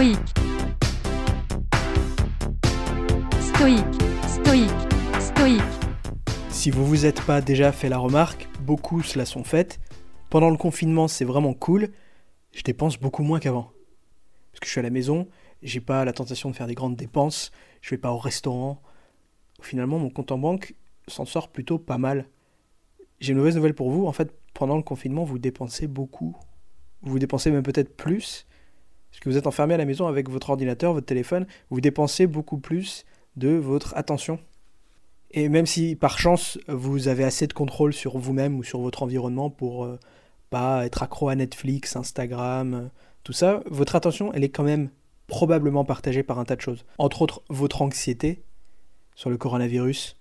stoïque, stoïque, stoïque. Si vous vous êtes pas déjà fait la remarque, beaucoup se la sont faites. Pendant le confinement, c'est vraiment cool. Je dépense beaucoup moins qu'avant. Parce que je suis à la maison, j'ai pas la tentation de faire des grandes dépenses, je vais pas au restaurant. Finalement, mon compte en banque s'en sort plutôt pas mal. J'ai une mauvaise nouvelle pour vous, en fait, pendant le confinement, vous dépensez beaucoup. Vous dépensez même peut-être plus, parce que vous êtes enfermé à la maison avec votre ordinateur, votre téléphone, vous dépensez beaucoup plus de votre attention. Et même si par chance vous avez assez de contrôle sur vous-même ou sur votre environnement pour euh, pas être accro à Netflix, Instagram, euh, tout ça, votre attention elle est quand même probablement partagée par un tas de choses. Entre autres votre anxiété sur le coronavirus,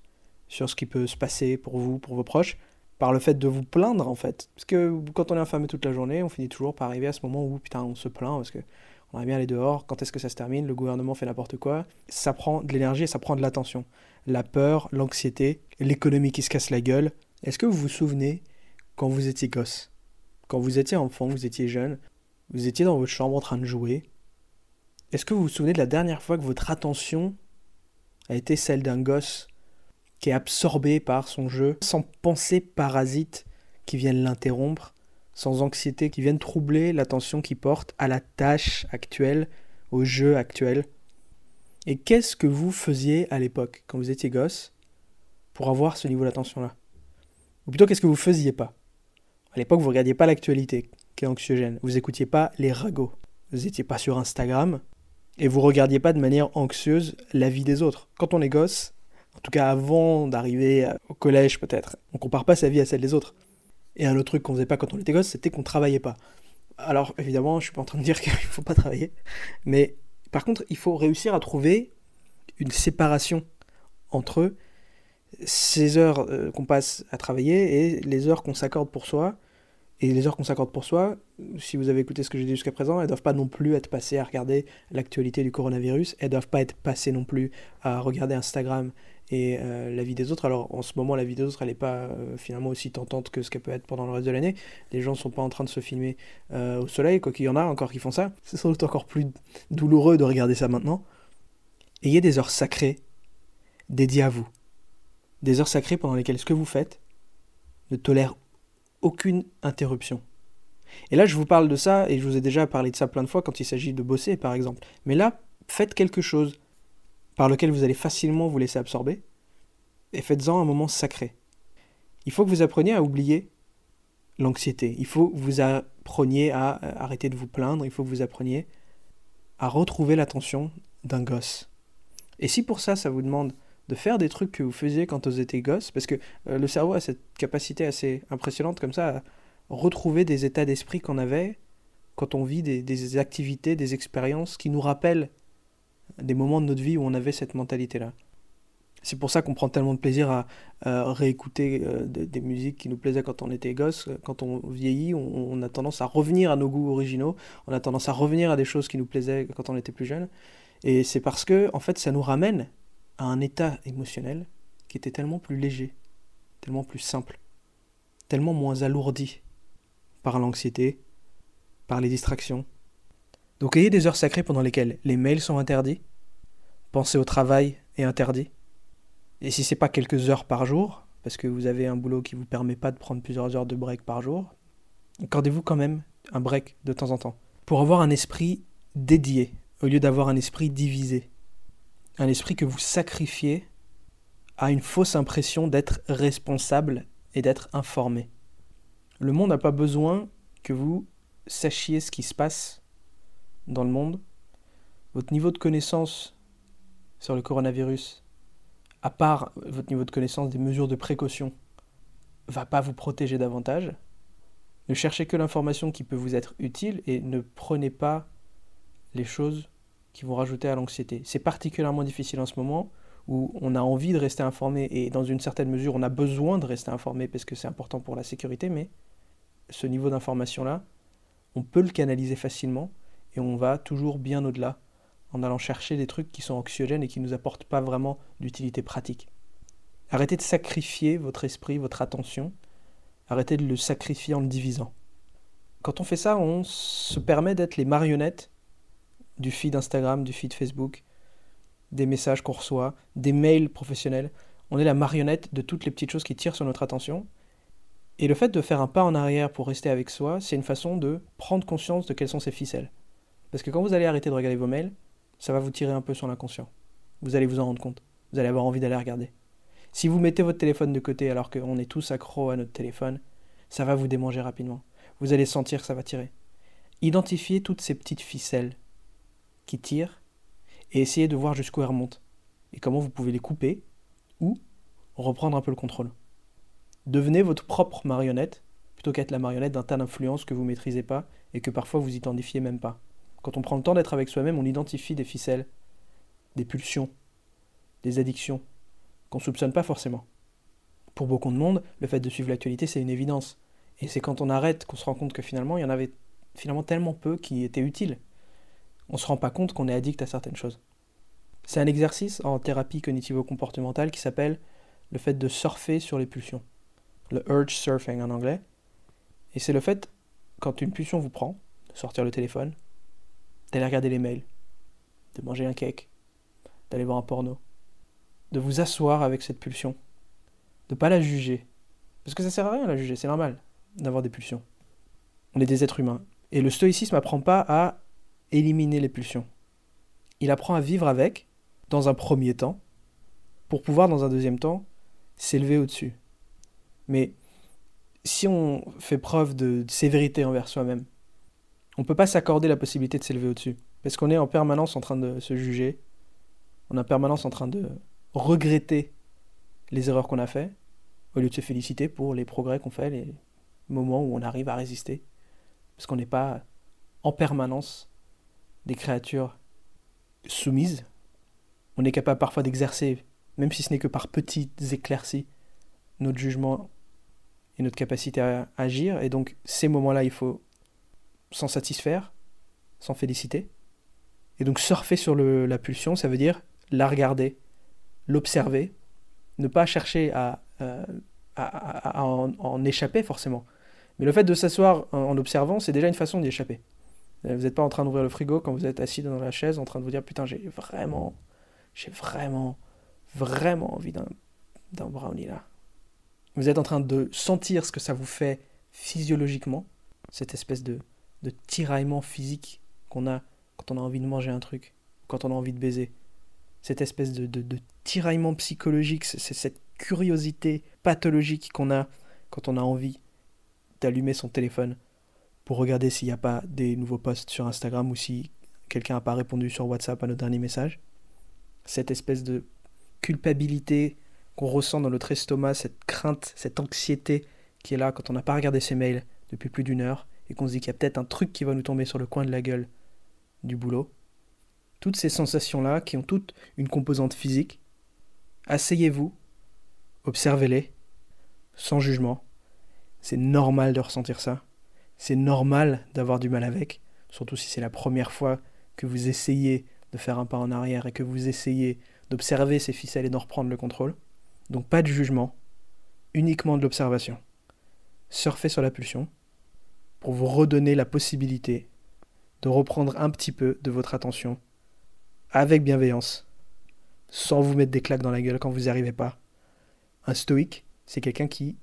sur ce qui peut se passer pour vous, pour vos proches, par le fait de vous plaindre en fait. Parce que quand on est enfermé toute la journée, on finit toujours par arriver à ce moment où putain on se plaint parce que on aimerait bien aller dehors, quand est-ce que ça se termine, le gouvernement fait n'importe quoi. Ça prend de l'énergie et ça prend de l'attention. La peur, l'anxiété, l'économie qui se casse la gueule. Est-ce que vous vous souvenez quand vous étiez gosse? Quand vous étiez enfant, vous étiez jeune, vous étiez dans votre chambre en train de jouer. Est-ce que vous vous souvenez de la dernière fois que votre attention a été celle d'un gosse qui est absorbé par son jeu, sans pensée parasite qui viennent l'interrompre, sans anxiété qui viennent troubler l'attention qu'il porte à la tâche actuelle, au jeu actuel. Et qu'est-ce que vous faisiez à l'époque, quand vous étiez gosse, pour avoir ce niveau d'attention-là? Ou plutôt, qu'est-ce que vous faisiez pas? À l'époque, vous regardiez pas l'actualité, qui est anxiogène. Vous écoutiez pas les ragots. Vous n'étiez pas sur Instagram. Et vous regardiez pas de manière anxieuse la vie des autres. Quand on est gosse, en tout cas avant d'arriver au collège peut-être, on compare pas sa vie à celle des autres. Et un autre truc qu'on faisait pas quand on était gosse, c'était qu'on travaillait pas. Alors évidemment, je suis pas en train de dire qu'il faut pas travailler, mais par contre, il faut réussir à trouver une séparation entre ces heures euh, qu'on passe à travailler et les heures qu'on s'accorde pour soi. Et les heures qu'on s'accorde pour soi, si vous avez écouté ce que j'ai dit jusqu'à présent, elles doivent pas non plus être passées à regarder l'actualité du coronavirus, elles doivent pas être passées non plus à regarder Instagram et euh, la vie des autres. Alors en ce moment, la vie des autres, elle n'est pas euh, finalement aussi tentante que ce qu'elle peut être pendant le reste de l'année. Les gens ne sont pas en train de se filmer euh, au soleil, quoi qu'il y en a encore qui font ça. C'est sans doute encore plus douloureux de regarder ça maintenant. Ayez des heures sacrées dédiées à vous. Des heures sacrées pendant lesquelles ce que vous faites ne tolère aucune interruption. Et là, je vous parle de ça, et je vous ai déjà parlé de ça plein de fois quand il s'agit de bosser, par exemple. Mais là, faites quelque chose par lequel vous allez facilement vous laisser absorber, et faites-en un moment sacré. Il faut que vous appreniez à oublier l'anxiété. Il faut que vous appreniez à euh, arrêter de vous plaindre. Il faut que vous appreniez à retrouver l'attention d'un gosse. Et si pour ça, ça vous demande de faire des trucs que vous faisiez quand vous étiez gosse, parce que euh, le cerveau a cette capacité assez impressionnante comme ça à retrouver des états d'esprit qu'on avait quand on vit des, des activités, des expériences qui nous rappellent des moments de notre vie où on avait cette mentalité-là. C'est pour ça qu'on prend tellement de plaisir à, réécouter euh, des, musiques qui nous plaisaient quand on était gosse. Quand on vieillit, on, a tendance à revenir à nos goûts originaux, on a tendance à revenir à des choses qui nous plaisaient quand on était plus jeune. Et c'est parce que, en fait, ça nous ramène à un état émotionnel qui était tellement plus léger, tellement plus simple, tellement moins alourdi par l'anxiété, par les distractions. Donc ayez des heures sacrées pendant lesquelles les mails sont interdits, Penser au travail est interdit. Et si c'est pas quelques heures par jour, parce que vous avez un boulot qui vous permet pas de prendre plusieurs heures de break par jour, accordez-vous quand même un break de temps en temps. Pour avoir un esprit dédié, au lieu d'avoir un esprit divisé. Un esprit que vous sacrifiez à une fausse impression d'être responsable et d'être informé. Le monde n'a pas besoin que vous sachiez ce qui se passe dans le monde. Votre niveau de connaissance sur le coronavirus, à part votre niveau de connaissance des mesures de précaution, va pas vous protéger davantage. Ne cherchez que l'information qui peut vous être utile et ne prenez pas les choses qui vont rajouter à l'anxiété. C'est particulièrement difficile en ce moment où on a envie de rester informé et dans une certaine mesure on a besoin de rester informé parce que c'est important pour la sécurité, mais ce niveau d'information-là, on peut le canaliser facilement et on va toujours bien au-delà en allant chercher des trucs qui sont anxiogènes et qui ne nous apportent pas vraiment d'utilité pratique. Arrêtez de sacrifier votre esprit, votre attention. Arrêtez de le sacrifier en le divisant. Quand on fait ça, on se permet d'être les marionnettes du feed Instagram, du feed Facebook, des messages qu'on reçoit, des mails professionnels. On est la marionnette de toutes les petites choses qui tirent sur notre attention. Et le fait de faire un pas en arrière pour rester avec soi, c'est une façon de prendre conscience de quelles sont ces ficelles. Parce que quand vous allez arrêter de regarder vos mails, ça va vous tirer un peu sur l'inconscient. Vous allez vous en rendre compte. Vous allez avoir envie d'aller regarder. Si vous mettez votre téléphone de côté alors qu'on est tous accros à notre téléphone, ça va vous démanger rapidement. Vous allez sentir que ça va tirer. Identifiez toutes ces petites ficelles qui tirent et essayez de voir jusqu'où elles remontent et comment vous pouvez les couper ou reprendre un peu le contrôle. Devenez votre propre marionnette plutôt qu'être la marionnette d'un tas d'influences que vous ne maîtrisez pas et que parfois vous identifiez même pas. Quand on prend le temps d'être avec soi-même, on identifie des ficelles, des pulsions, des addictions qu'on soupçonne pas forcément. Pour beaucoup de monde, le fait de suivre l'actualité, c'est une évidence. Et c'est quand on arrête qu'on se rend compte que finalement, il y en avait finalement tellement peu qui étaient utiles. On ne se rend pas compte qu'on est addict à certaines choses. C'est un exercice en thérapie cognitivo-comportementale qui s'appelle le fait de surfer sur les pulsions. Le urge surfing en anglais. Et c'est le fait, quand une pulsion vous prend, de sortir le téléphone, d'aller regarder les mails, de manger un cake, d'aller voir un porno, de vous asseoir avec cette pulsion, de pas la juger. Parce que ça sert à rien la juger, c'est normal d'avoir des pulsions. On est des êtres humains. Et le stoïcisme n'apprend pas à éliminer les pulsions. Il apprend à vivre avec, dans un premier temps, pour pouvoir, dans un deuxième temps, s'élever au-dessus. Mais si on fait preuve de sévérité envers soi-même, on ne peut pas s'accorder la possibilité de s'élever au-dessus. Parce qu'on est en permanence en train de se juger, on est en permanence en train de regretter les erreurs qu'on a faites, au lieu de se féliciter pour les progrès qu'on fait, les moments où on arrive à résister. Parce qu'on n'est pas en permanence des créatures soumises. On est capable parfois d'exercer, même si ce n'est que par petites éclaircies, notre jugement et notre capacité à agir. Et donc ces moments-là, il faut s'en satisfaire, s'en féliciter. Et donc surfer sur la pulsion, ça veut dire la regarder, l'observer, ne pas chercher à, euh, en, échapper forcément. Mais le fait de s'asseoir en, observant, c'est déjà une façon d'y échapper. Euh, vous n'êtes pas en train d'ouvrir le frigo quand vous êtes assis dans la chaise en train de vous dire putain j'ai vraiment, j'ai vraiment, vraiment envie d'un brownie là. Vous êtes en train de sentir ce que ça vous fait physiologiquement, cette espèce de, de tiraillement physique qu'on a quand on a envie de manger un truc, quand on a envie de baiser cette espèce de, de, tiraillement psychologique, c'est cette curiosité pathologique qu'on a quand on a envie d'allumer son téléphone pour regarder s'il n'y a pas des nouveaux posts sur Instagram ou si quelqu'un n'a pas répondu sur WhatsApp à notre dernier message. Cette espèce de culpabilité qu'on ressent dans notre estomac, cette crainte, cette anxiété qui est là quand on n'a pas regardé ses mails depuis plus d'une heure et qu'on se dit qu'il y a peut-être un truc qui va nous tomber sur le coin de la gueule du boulot toutes ces sensations-là qui ont toutes une composante physique, asseyez-vous, observez-les, sans jugement. C'est normal de ressentir ça. C'est normal d'avoir du mal avec, surtout si c'est la première fois que vous essayez de faire un pas en arrière et que vous essayez d'observer ces ficelles et d'en reprendre le contrôle. Donc pas de jugement, uniquement de l'observation. Surfez sur la pulsion pour vous redonner la possibilité de reprendre un petit peu de votre attention avec bienveillance, sans vous mettre des claques dans la gueule quand vous n'y arrivez pas. Un stoïque, c'est quelqu'un qui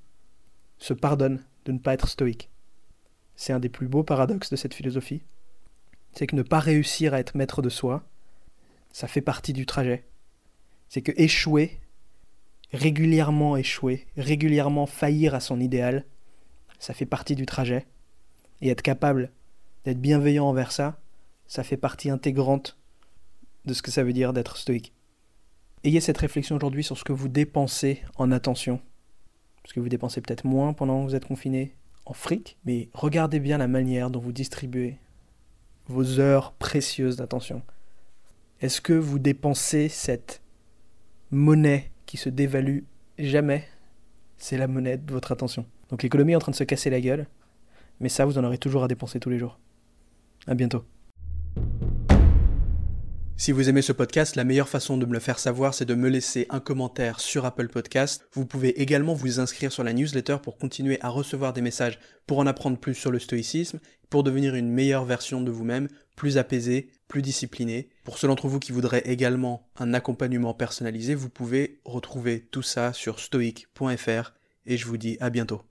se pardonne de ne pas être stoïque. C'est un des plus beaux paradoxes de cette philosophie. C'est que ne pas réussir à être maître de soi, ça fait partie du trajet. C'est que échouer, régulièrement échouer, régulièrement faillir à son idéal, ça fait partie du trajet. Et être capable d'être bienveillant envers ça, ça fait partie intégrante de ce que ça veut dire d'être stoïque. Ayez cette réflexion aujourd'hui sur ce que vous dépensez en attention. Parce que vous dépensez peut-être moins pendant que vous êtes confiné en fric, mais regardez bien la manière dont vous distribuez vos heures précieuses d'attention. Est-ce que vous dépensez cette monnaie qui se dévalue jamais? C'est la monnaie de votre attention. Donc l'économie est en train de se casser la gueule, mais ça, vous en aurez toujours à dépenser tous les jours. À bientôt. Si vous aimez ce podcast, la meilleure façon de me le faire savoir, c'est de me laisser un commentaire sur Apple Podcast. Vous pouvez également vous inscrire sur la newsletter pour continuer à recevoir des messages pour en apprendre plus sur le stoïcisme, pour devenir une meilleure version de vous-même, plus apaisé, plus discipliné. Pour ceux d'entre vous qui voudraient également un accompagnement personnalisé, vous pouvez retrouver tout ça sur stoic.fr et je vous dis à bientôt.